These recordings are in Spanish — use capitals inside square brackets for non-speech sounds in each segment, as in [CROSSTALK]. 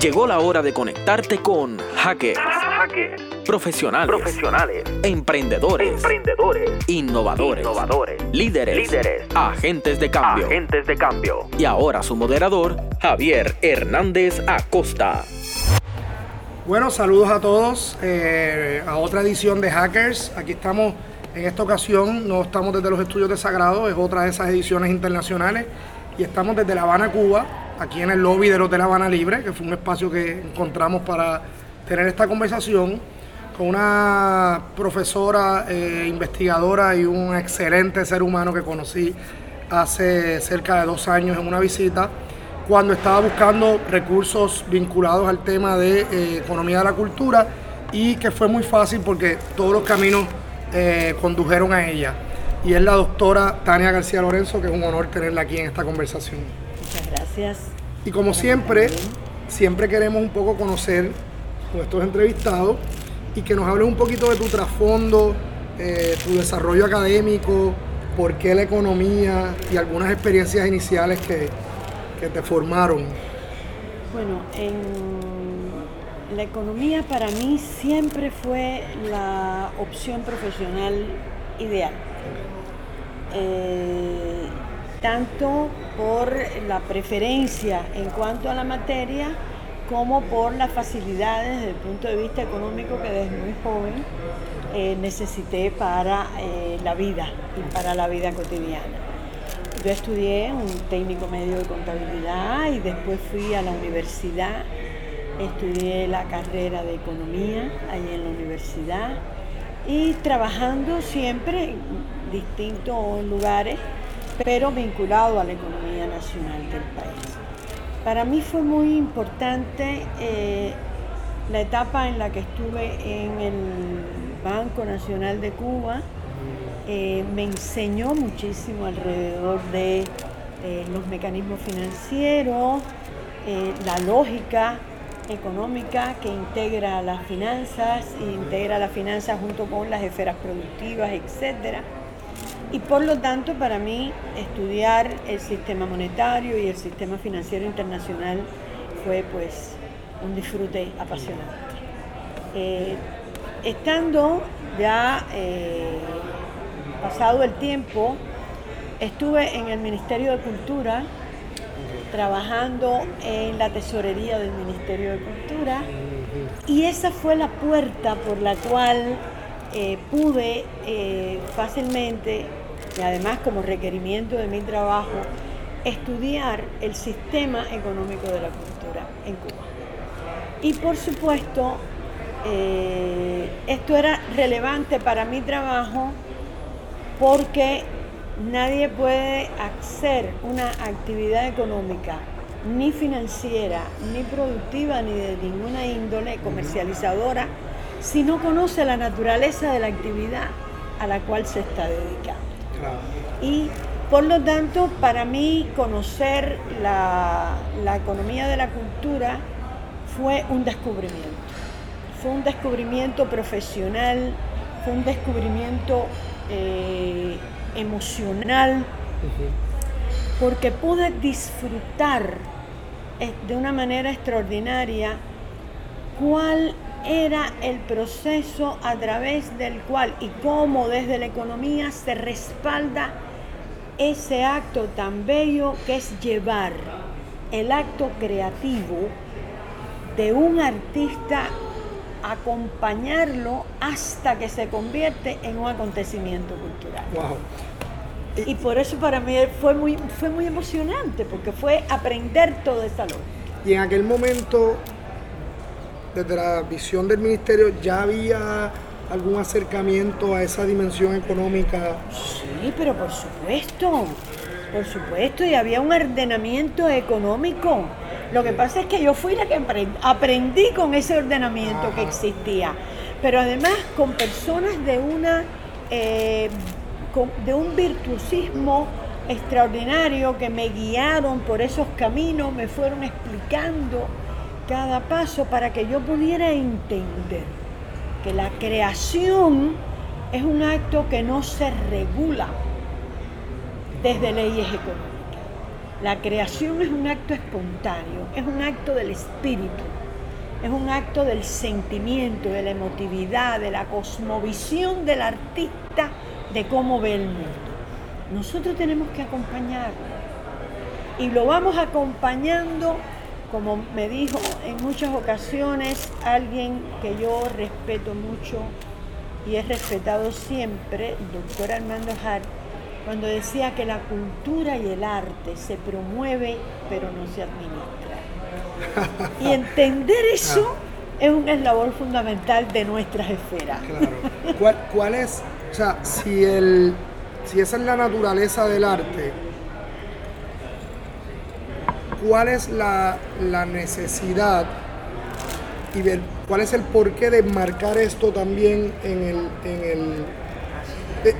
Llegó la hora de conectarte con hackers, profesionales, profesionales, emprendedores, emprendedores, innovadores, innovadores, líderes, líderes, agentes de cambio. agentes de cambio. Y ahora su moderador, Javier Hernández Acosta. Bueno, saludos a todos eh, a otra edición de Hackers. Aquí estamos en esta ocasión, no estamos desde los estudios de Sagrado, es otra de esas ediciones internacionales y estamos desde La Habana, Cuba, aquí en el lobby del Hotel Habana Libre, que fue un espacio que encontramos para tener esta conversación con una profesora, eh, investigadora y un excelente ser humano que conocí hace cerca de dos años en una visita cuando estaba buscando recursos vinculados al tema de eh, economía de la cultura y que fue muy fácil porque todos los caminos eh, condujeron a ella. Y es la doctora Tania García Lorenzo, que es un honor tenerla aquí en esta conversación. Gracias. Y como siempre, siempre queremos un poco conocer con estos entrevistados y que nos hables un poquito de tu trasfondo, eh, tu desarrollo académico, por qué la economía y algunas experiencias iniciales que, que te formaron. Bueno, en la economía para mí siempre fue la opción profesional ideal. Eh, tanto por la preferencia en cuanto a la materia como por las facilidades desde el punto de vista económico que desde muy joven eh, necesité para eh, la vida y para la vida cotidiana. Yo estudié un técnico medio de contabilidad y después fui a la universidad, estudié la carrera de economía ahí en la universidad y trabajando siempre en distintos lugares, pero vinculado a la economía nacional del país. Para mí fue muy importante eh, la etapa en la que estuve en el Banco Nacional de Cuba, eh, me enseñó muchísimo alrededor de eh, los mecanismos financieros, la lógica económica que integra las finanzas, integra las finanzas junto con las esferas productivas, etc. Y por lo tanto, para mí, estudiar el sistema monetario y el sistema financiero internacional fue pues un disfrute apasionante. estando ya pasado el tiempo, estuve en el Ministerio de Cultura, trabajando en la tesorería del Ministerio de Cultura, y esa fue la puerta por la cual eh, pude eh, fácilmente, y además como requerimiento de mi trabajo, estudiar el sistema económico de la cultura en Cuba. Y por supuesto, eh, esto era relevante para mi trabajo porque nadie puede hacer una actividad económica ni financiera, ni productiva, ni de ninguna índole comercializadora, si no conoce la naturaleza de la actividad a la cual se está dedicando. Y por lo tanto, para mí conocer la, la economía de la cultura fue un descubrimiento. Fue un descubrimiento profesional, fue un descubrimiento eh, emocional, porque pude disfrutar eh, de una manera extraordinaria cuál era el proceso a través del cual y cómo desde la economía se respalda ese acto tan bello que es llevar el acto creativo de un artista acompañarlo hasta que se convierte en un acontecimiento cultural. Y, por eso para mí fue muy, fue muy emocionante, porque fue aprender toda esa lógica. Y en aquel momento, desde la visión del ministerio, ya había algún acercamiento a esa dimensión económica. Sí, pero por supuesto, por supuesto, y había un ordenamiento económico. Lo que pasa es que yo fui la que aprendí con ese ordenamiento que existía, pero además con personas de una eh, de un virtuosismo extraordinario que me guiaron por esos caminos, me fueron explicando cada paso para que yo pudiera entender que la creación es un acto que no se regula desde leyes económicas La creación es un acto espontáneo, es un acto del espíritu, es un acto del sentimiento, de la emotividad, de la cosmovisión del artista, de cómo ve el mundo. Nosotros tenemos que acompañarlo y lo vamos acompañando, como me dijo en muchas ocasiones alguien que yo respeto mucho y he respetado siempre, el doctor Armando Hart, cuando decía que la cultura y el arte se promueve pero no se administra. [LAUGHS] Y entender eso ah. es un eslabón fundamental de nuestras esferas. Claro. ¿Cuál, es, o sea, si, el, si esa es la naturaleza del arte, cuál es la, necesidad y cuál es el porqué de marcar esto también en el, en el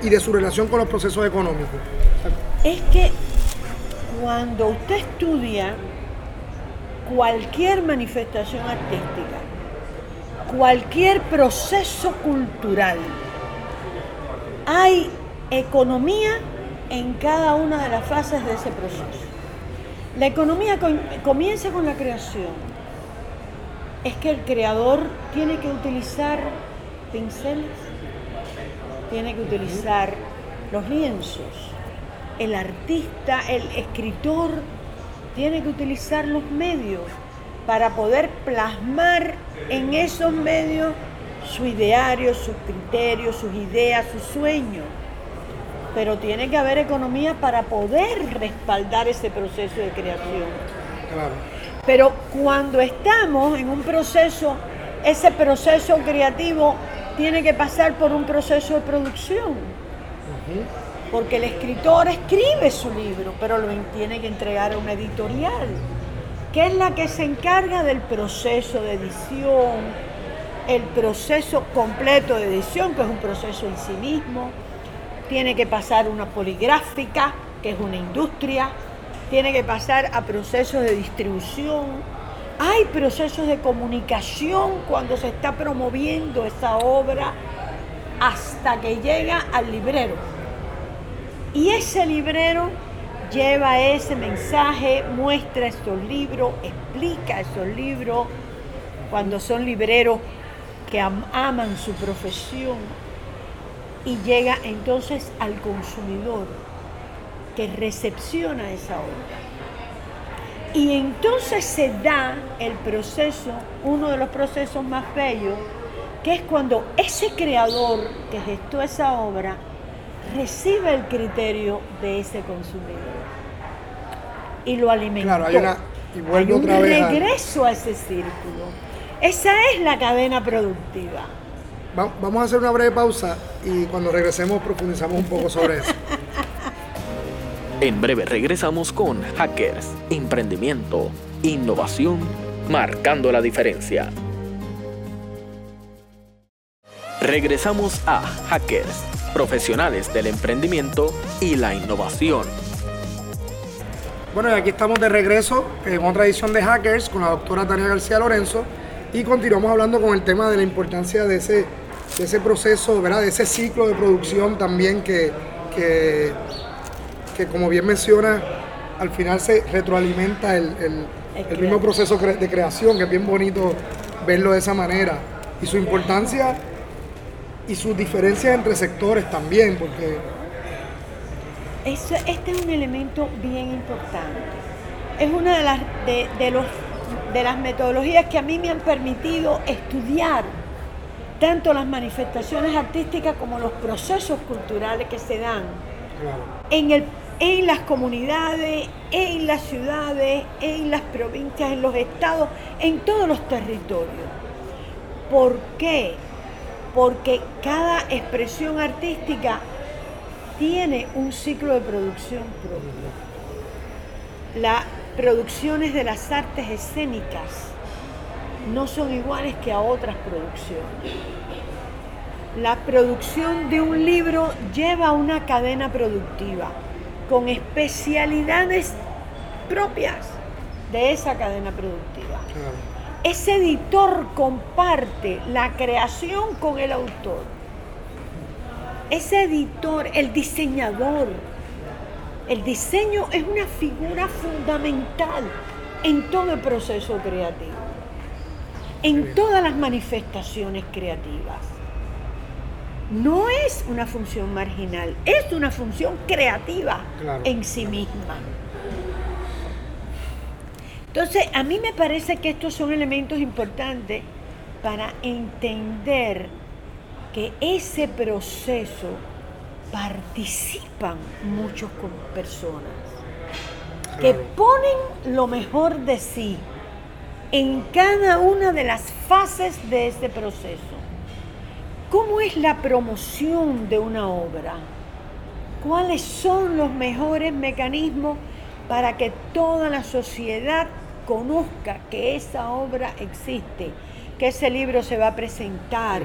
y de su relación con los procesos económicos. Es que cuando usted estudia cualquier manifestación artística, cualquier proceso cultural, hay economía en cada una de las fases de ese proceso. La economía comienza con la creación. Es que el creador tiene que utilizar pinceles, tiene que utilizar los lienzos. El artista, el escritor, tiene que utilizar los medios para poder plasmar en esos medios su ideario, sus criterios, sus ideas, sus sueños pero tiene que haber economía para poder respaldar ese proceso de creación. Pero cuando estamos en un proceso, ese proceso creativo tiene que pasar por un proceso de producción. Porque el escritor escribe su libro, pero lo tiene que entregar a una editorial, que es la que se encarga del proceso de edición, el proceso completo de edición, que es un proceso en sí mismo, tiene que pasar una poligráfica, que es una industria, tiene que pasar a procesos de distribución. Hay procesos de comunicación cuando se está promoviendo esa obra hasta que llega al librero. Y ese librero lleva ese mensaje, muestra esos libros, explica esos libros, cuando son libreros que aman su profesión, y llega entonces al consumidor que recepciona esa obra. Y entonces se da el proceso, uno de los procesos más bellos, que es cuando ese creador que gestó esa obra recibe el criterio de ese consumidor y lo alimenta. Claro, hay, una, y un regreso a ese círculo. Esa es la cadena productiva vamos a hacer una breve pausa y cuando regresemos profundizamos un poco sobre eso. En breve regresamos con Hackers, Emprendimiento, Innovación, marcando la diferencia. Regresamos a Hackers, profesionales del emprendimiento y la innovación. Bueno, y aquí estamos de regreso en otra edición de Hackers con la doctora Tania García Lorenzo y continuamos hablando con el tema de la importancia de ese de ese proceso, ¿verdad? de ese ciclo de producción también que, que, como bien menciona, al final se retroalimenta el, mismo proceso de creación, que es bien bonito verlo de esa manera. Y su importancia y sus diferencias entre sectores también, porque... este es un elemento bien importante. Es una de las, de, los, de las metodologías que a mí me han permitido estudiar tanto las manifestaciones artísticas como los procesos culturales que se dan en, el, en las comunidades, en las ciudades, en las provincias, en los estados, en todos los territorios. ¿Por qué? Porque cada expresión artística tiene un ciclo de producción propio. Las producciones de las artes escénicas no son iguales que a otras producciones. La producción de un libro lleva una cadena productiva con especialidades propias de esa cadena productiva. Ese editor comparte la creación con el autor. Ese editor, el diseñador, El diseño es una figura fundamental en todo el proceso creativo, en todas las manifestaciones creativas. No es una función marginal, es una función creativa en sí misma. Entonces, a mí me parece que estos son elementos importantes para entender que ese proceso participan muchos personas que ponen lo mejor de sí en cada una de las fases de ese proceso. ¿Cómo es la promoción de una obra? ¿Cuáles son los mejores mecanismos para que toda la sociedad conozca que esa obra existe, que ese libro se va a presentar,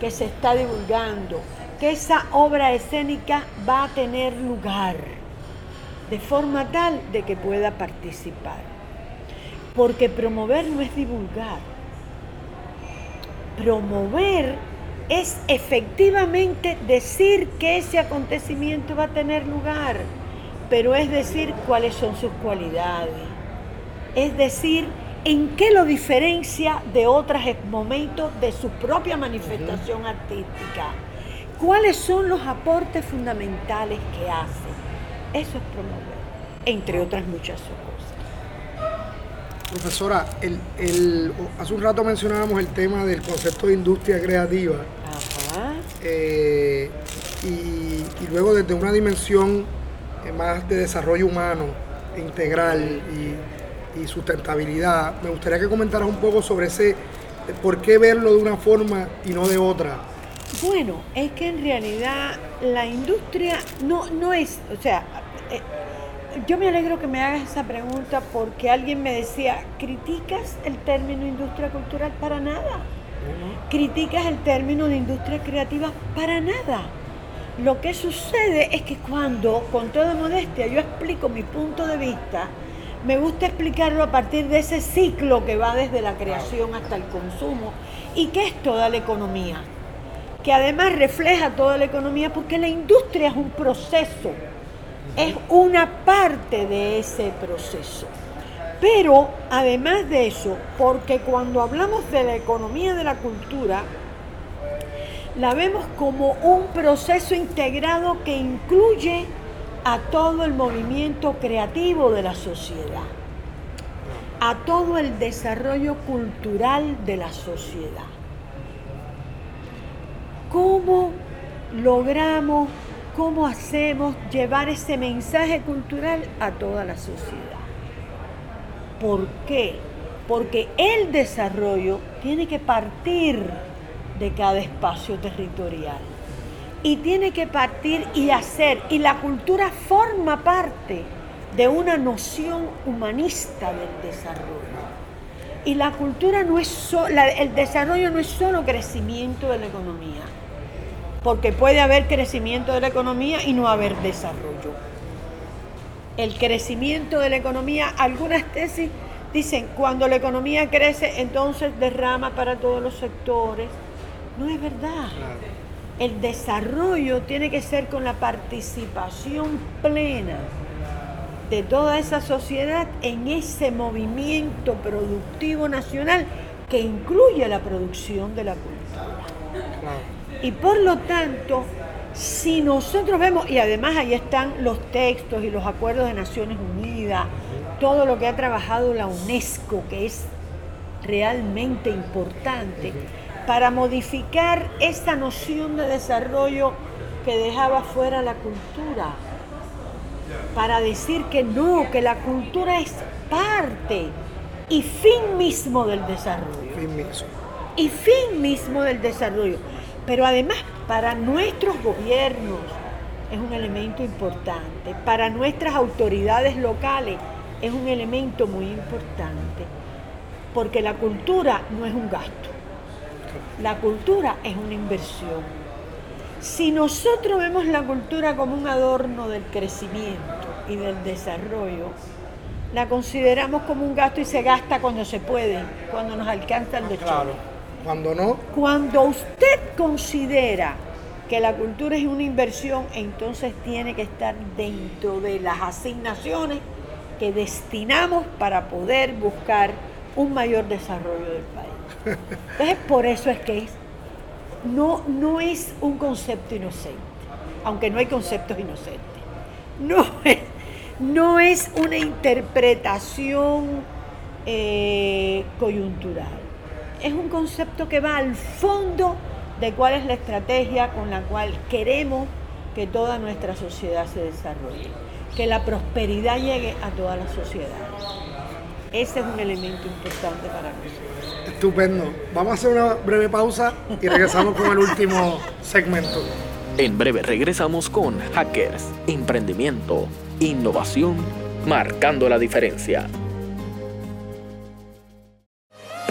que se está divulgando, que esa obra escénica va a tener lugar, de forma tal de que pueda participar. Porque promover no es divulgar. Promover es efectivamente decir que ese acontecimiento va a tener lugar, pero es decir cuáles son sus cualidades. Es decir, en qué lo diferencia de otros momentos de su propia manifestación artística cuáles son los aportes fundamentales que hace. Eso es promover, entre otras muchas cosas. Profesora, hace un rato mencionábamos el tema del concepto de industria creativa. Ajá. Eh, y, luego desde una dimensión eh, más de desarrollo humano, integral y, y, sustentabilidad, me gustaría que comentaras un poco sobre ese, por qué verlo de una forma y no de otra bueno, es que en realidad la industria no, no es, o sea, eh, yo me alegro que me hagas esa pregunta porque alguien me decía, ¿criticas el término industria cultural? Para nada. ¿Criticas el término de industria creativa? Para nada. Lo que sucede es que cuando, con toda modestia, yo explico mi punto de vista, me gusta explicarlo a partir de ese ciclo que va desde la creación hasta el consumo y que es toda la economía que además refleja toda la economía porque la industria es un proceso, es una parte de ese proceso. Pero además de eso, porque cuando hablamos de la economía de la cultura, la vemos como un proceso integrado que incluye a todo el movimiento creativo de la sociedad, a todo el desarrollo cultural de la sociedad cómo logramos, cómo hacemos llevar ese mensaje cultural a toda la sociedad. ¿Por qué? Porque el desarrollo tiene que partir de cada espacio territorial y tiene que partir y hacer, y la cultura forma parte de una noción humanista del desarrollo. Y la cultura no es solo, el desarrollo no es solo crecimiento de la economía, porque puede haber crecimiento de la economía y no haber desarrollo. El crecimiento de la economía, algunas tesis dicen, cuando la economía crece, entonces derrama para todos los sectores. No es verdad. El desarrollo tiene que ser con la participación plena de toda esa sociedad en ese movimiento productivo nacional que incluye la producción de la cultura. Y por lo tanto, si nosotros vemos, y además ahí están los textos y los acuerdos de Naciones Unidas, todo lo que ha trabajado la UNESCO, que es realmente importante, para modificar esta noción de desarrollo que dejaba fuera la cultura, para decir que no, que la cultura es parte y fin mismo del desarrollo. Fin mismo. Y fin mismo del desarrollo. Pero además para nuestros gobiernos es un elemento importante, para nuestras autoridades locales es un elemento muy importante, porque la cultura no es un gasto, la cultura es una inversión. Si nosotros vemos la cultura como un adorno del crecimiento y del desarrollo, la consideramos como un gasto y se gasta cuando se puede, cuando nos alcanzan de Claro. Cuando no. Cuando usted considera que la cultura es una inversión, entonces tiene que estar dentro de las asignaciones que destinamos para poder buscar un mayor desarrollo del país. [LAUGHS] Entonces, por eso es que no, no es un concepto inocente, aunque no hay conceptos inocentes. No es, no es una interpretación eh, coyuntural. Es un concepto que va al fondo de cuál es la estrategia con la cual queremos que toda nuestra sociedad se desarrolle, que la prosperidad llegue a toda la sociedad. Ese es un elemento importante para nosotros. Estupendo. Vamos a hacer una breve pausa y regresamos con el último segmento. En breve regresamos con Hackers, Emprendimiento, Innovación, marcando la diferencia.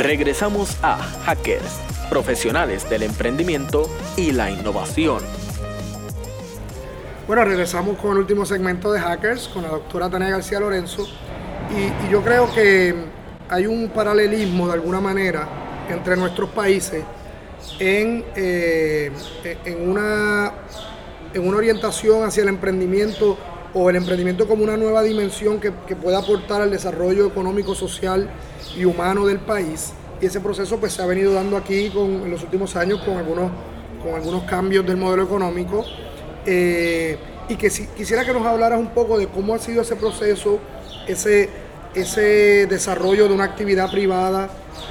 Regresamos a Hackers, profesionales del emprendimiento y la innovación. Bueno, regresamos con el último segmento de Hackers con la doctora Tania García Lorenzo. Y, yo creo que hay un paralelismo de alguna manera entre nuestros países en, eh, en, una, en una orientación hacia el emprendimiento o el emprendimiento como una nueva dimensión que, que pueda aportar al desarrollo económico, social y humano del país. Y ese proceso pues se ha venido dando aquí con, en los últimos años con algunos, con algunos cambios del modelo económico. Eh, y que si, quisiera que nos hablaras un poco de cómo ha sido ese proceso, ese, ese desarrollo de una actividad privada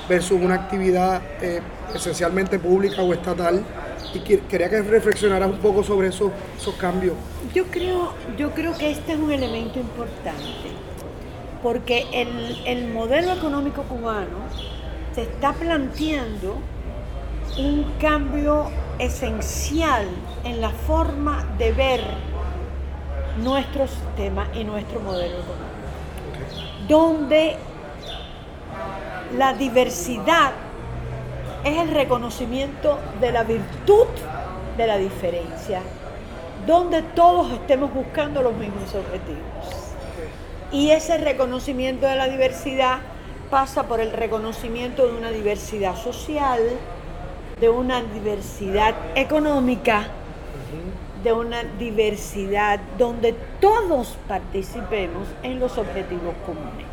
versus una actividad eh, esencialmente pública o estatal. Y quería que reflexionaras un poco sobre esos, esos cambios. Yo creo, yo creo que este es un elemento importante, porque el, el modelo económico cubano se está planteando un cambio esencial en la forma de ver nuestro sistema y nuestro modelo económico, donde la diversidad es el reconocimiento de la virtud de la diferencia, donde todos estemos buscando los mismos objetivos. Y ese reconocimiento de la diversidad pasa por el reconocimiento de una diversidad social, de una diversidad económica, de una diversidad donde todos participemos en los objetivos comunes.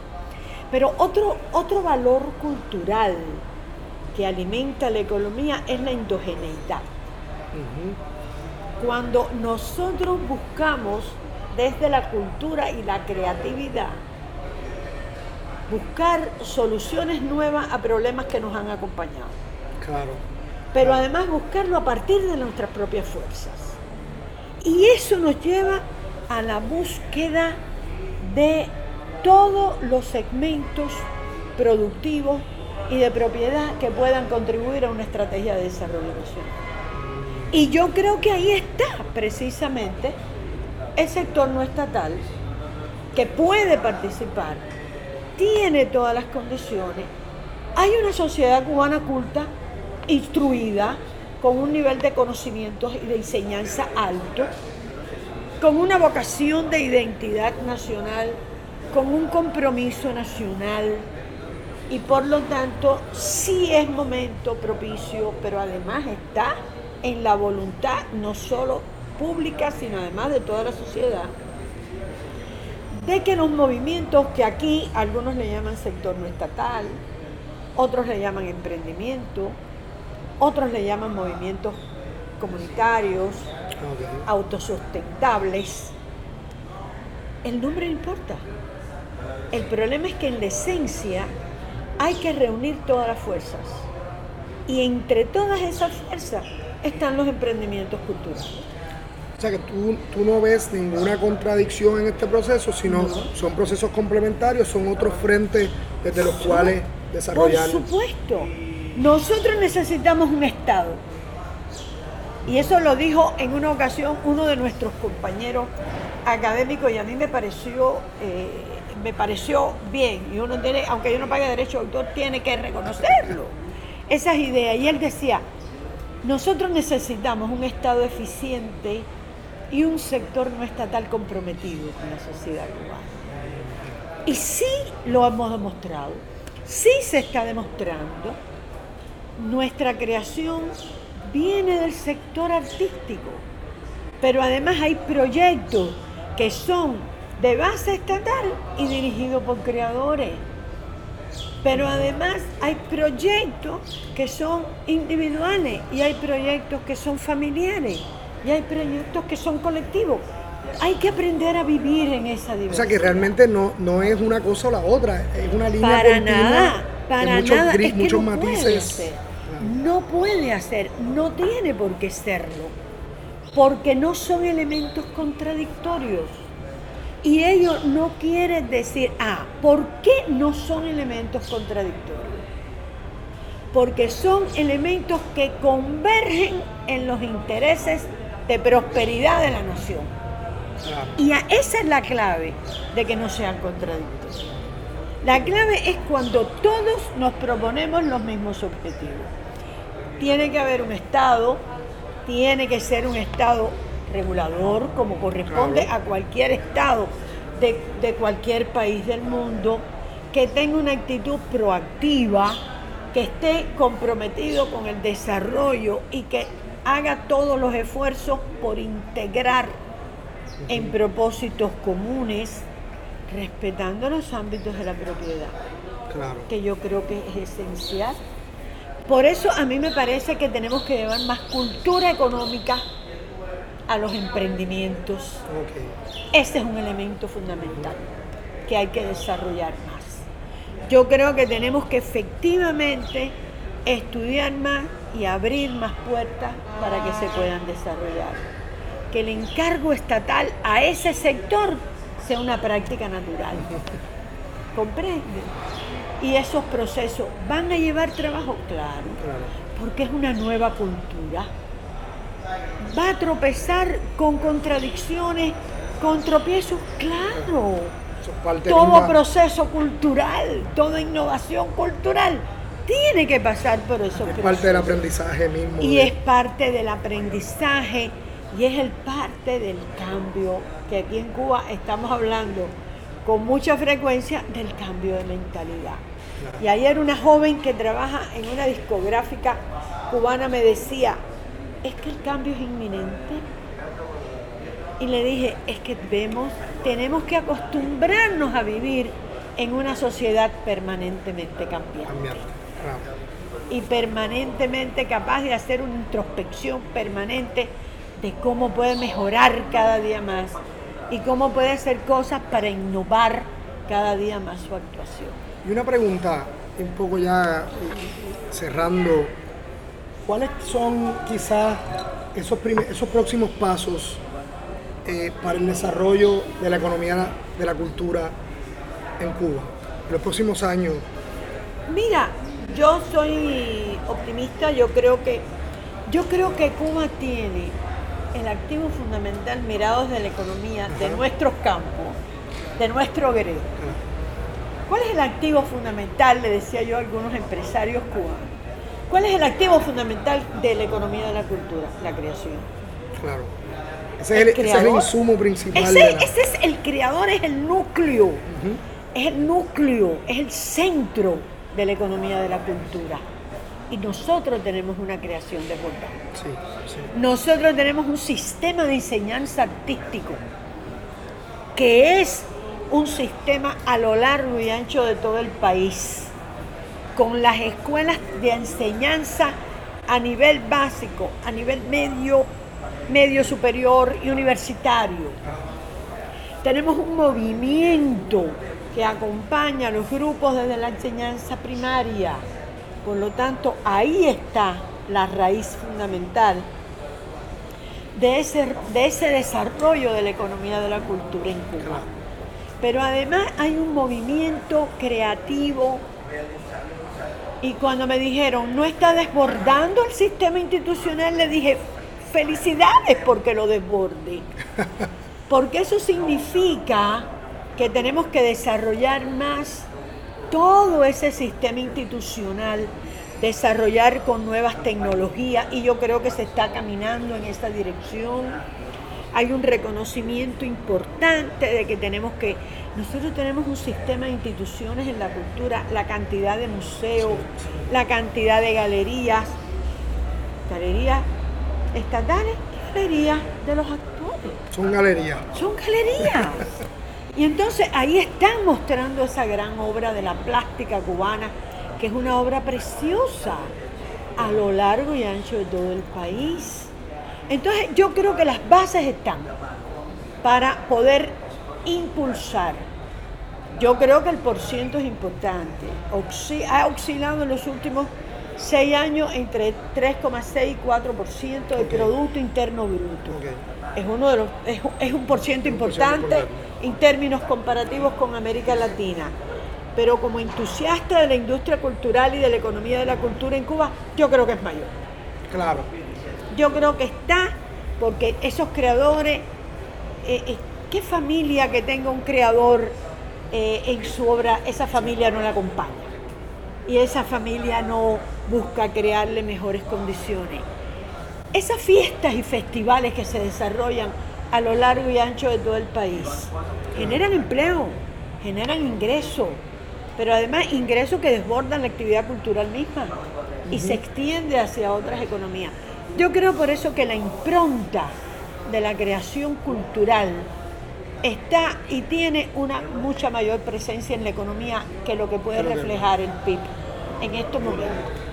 Pero otro, otro valor cultural que alimenta la economía es la endogeneidad. Cuando nosotros buscamos desde la cultura y la creatividad, buscar soluciones nuevas a problemas que nos han acompañado. Claro. Pero además buscarlo a partir de nuestras propias fuerzas. Y eso nos lleva a la búsqueda de todos los segmentos productivos y de propiedad que puedan contribuir a una estrategia de desarrollo nacional. Y yo creo que ahí está precisamente el sector no estatal que puede participar tiene todas las condiciones. Hay una sociedad cubana culta, instruida, con un nivel de conocimientos y de enseñanza alto, con una vocación de identidad nacional, con un compromiso nacional y por lo tanto sí es momento propicio, pero además está en la voluntad no solo pública, sino además de toda la sociedad, de que los movimientos que aquí algunos le llaman sector no estatal, otros le llaman emprendimiento, otros le llaman movimientos comunitarios, autosustentables, el nombre no importa. El problema es que en la esencia hay que reunir todas las fuerzas. Y entre todas esas fuerzas están los emprendimientos culturales. O sea que tú, no ves ninguna contradicción en este proceso, sino son procesos complementarios, son otros frentes desde los cuales desarrollar. Por supuesto, nosotros necesitamos un Estado. Y eso lo dijo en una ocasión uno de nuestros compañeros académicos y a mí me pareció, eh, me pareció bien. Y uno tiene, aunque yo no pague derecho de autor, tiene que reconocerlo. Esas ideas. Y él decía, nosotros necesitamos un Estado eficiente y un sector no estatal comprometido con la sociedad cubana. Y sí lo hemos demostrado, sí se está demostrando. Nuestra creación viene del sector artístico. Pero además hay proyectos que son de base estatal y dirigidos por creadores. Pero además hay proyectos que son individuales y hay proyectos que son familiares y hay proyectos que son colectivos. Hay que aprender a vivir en esa diversidad. O sea que realmente no, no es una cosa o la otra, es una línea para continua nada, para muchos, nada. gris- Es que muchos no puede matices. hacer. No puede hacer, no tiene por qué serlo, porque no son elementos contradictorios. Y ello no quiere decir, ah, ¿por qué no son elementos contradictorios? Porque son elementos que convergen en los intereses de prosperidad de la nación. Y a- esa es la clave de que no sean contradictorios. La clave es cuando todos nos proponemos los mismos objetivos. Tiene que haber un Estado, tiene que ser un Estado regulador, como corresponde Claro. a cualquier Estado de, de cualquier país del mundo, que tenga una actitud proactiva, que esté comprometido con el desarrollo y que haga todos los esfuerzos por integrar en propósitos comunes, respetando los ámbitos de la propiedad, Claro. que yo creo que es esencial. Por eso a mí me parece que tenemos que llevar más cultura económica a los emprendimientos. Ok. Ese es un elemento fundamental que hay que desarrollar más. Yo creo que tenemos que efectivamente estudiar más y abrir más puertas para que se puedan desarrollar. Que el encargo estatal a ese sector sea una práctica natural. ¿Comprende? Y esos procesos van a llevar trabajo, claro, porque es una nueva cultura va a tropezar con contradicciones, con tropiezos, claro. Todo proceso cultural, toda innovación cultural tiene que pasar por esos es parte procesos. del aprendizaje mismo. Y es parte del aprendizaje y es el parte del cambio que aquí en Cuba estamos hablando con mucha frecuencia del cambio de mentalidad. Y ayer una joven que trabaja en una discográfica cubana me decía, es que el cambio es inminente. Y le dije, es que vemos, tenemos que acostumbrarnos a vivir en una sociedad permanentemente cambiante cambiar. Y permanentemente capaz de hacer una introspección permanente de cómo puede mejorar cada día más y cómo puede hacer cosas para innovar cada día más su actuación. Y una pregunta, un poco ya eh, cerrando, ¿cuáles son quizás esos, esos próximos pasos eh, para el desarrollo de la economía de la cultura en Cuba? En los próximos años, Mira, yo soy optimista, yo creo que yo creo que Cuba tiene el activo fundamental mirado desde la economía de nuestros campos, de nuestro gremio. ¿Cuál es el activo fundamental? Le decía yo a algunos empresarios cubanos. ¿Cuál es el activo fundamental de la economía de la cultura? La creación. claro. Ese es el, ese es el insumo principal. Ese, de la- ese es el creador, es el núcleo. Es el núcleo, es el centro de la economía de la cultura. Y nosotros tenemos una creación desbordante. Sí, sí. Nosotros tenemos un sistema de enseñanza artístico que es un sistema a lo largo y ancho de todo el país, con las escuelas de enseñanza a nivel básico, a nivel medio, medio superior y universitario. Tenemos un movimiento que acompaña a los grupos desde la enseñanza primaria. Por lo tanto, ahí está la raíz fundamental de ese, de ese desarrollo de la economía de la cultura en Cuba. Pero además hay un movimiento creativo y cuando me dijeron, no está desbordando el sistema institucional, le dije, felicidades porque lo desborde. [LAUGHS] Porque eso significa que tenemos que desarrollar más todo ese sistema institucional, desarrollar con nuevas tecnologías y yo creo que se está caminando en esa dirección. Hay un reconocimiento importante de que tenemos que, nosotros tenemos un sistema de instituciones en la cultura, la cantidad de museos, la cantidad de galerías, galerías estatales y galerías de los actores. Son galerías. Son galerías. [LAUGHS] Y entonces ahí están mostrando esa gran obra de la plástica cubana, que es una obra preciosa a lo largo y ancho de todo el país. Entonces yo creo que las bases están para poder impulsar. Yo creo que el porciento es importante. ha oscilado en los últimos seis años entre 3,6 y 4% del Producto Interno Bruto. Es, uno de los, es, un porciento importante en términos comparativos con América Latina. Pero como entusiasta de la industria cultural y de la economía de la cultura en Cuba, yo creo que es mayor. Claro. Yo creo que está porque esos creadores, eh, eh, ¿qué familia que tenga un creador eh, en su obra, esa familia no la acompaña? Y esa familia no busca crearle mejores condiciones. Esas fiestas y festivales que se desarrollan a lo largo y ancho de todo el país generan empleo, generan ingresos, pero además ingresos que desbordan la actividad cultural misma y se extiende hacia otras economías. Yo creo por eso que la impronta de la creación cultural está y tiene una mucha mayor presencia en la economía que lo que puede reflejar el PIB en estos momentos.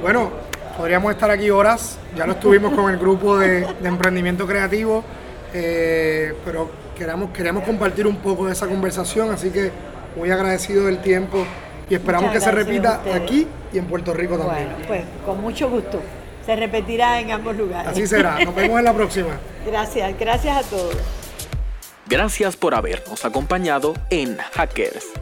Bueno, podríamos estar aquí horas, ya lo estuvimos con el grupo de, emprendimiento creativo, eh, pero queremos, queremos compartir un poco de esa conversación, así que muy agradecido del tiempo y esperamos que se repita aquí y en Puerto Rico también. Bueno, pues con mucho gusto. Se repetirá en ambos lugares. Así será. Nos vemos en la próxima. [LAUGHS] Gracias, gracias a todos. Gracias por habernos acompañado en Hackers.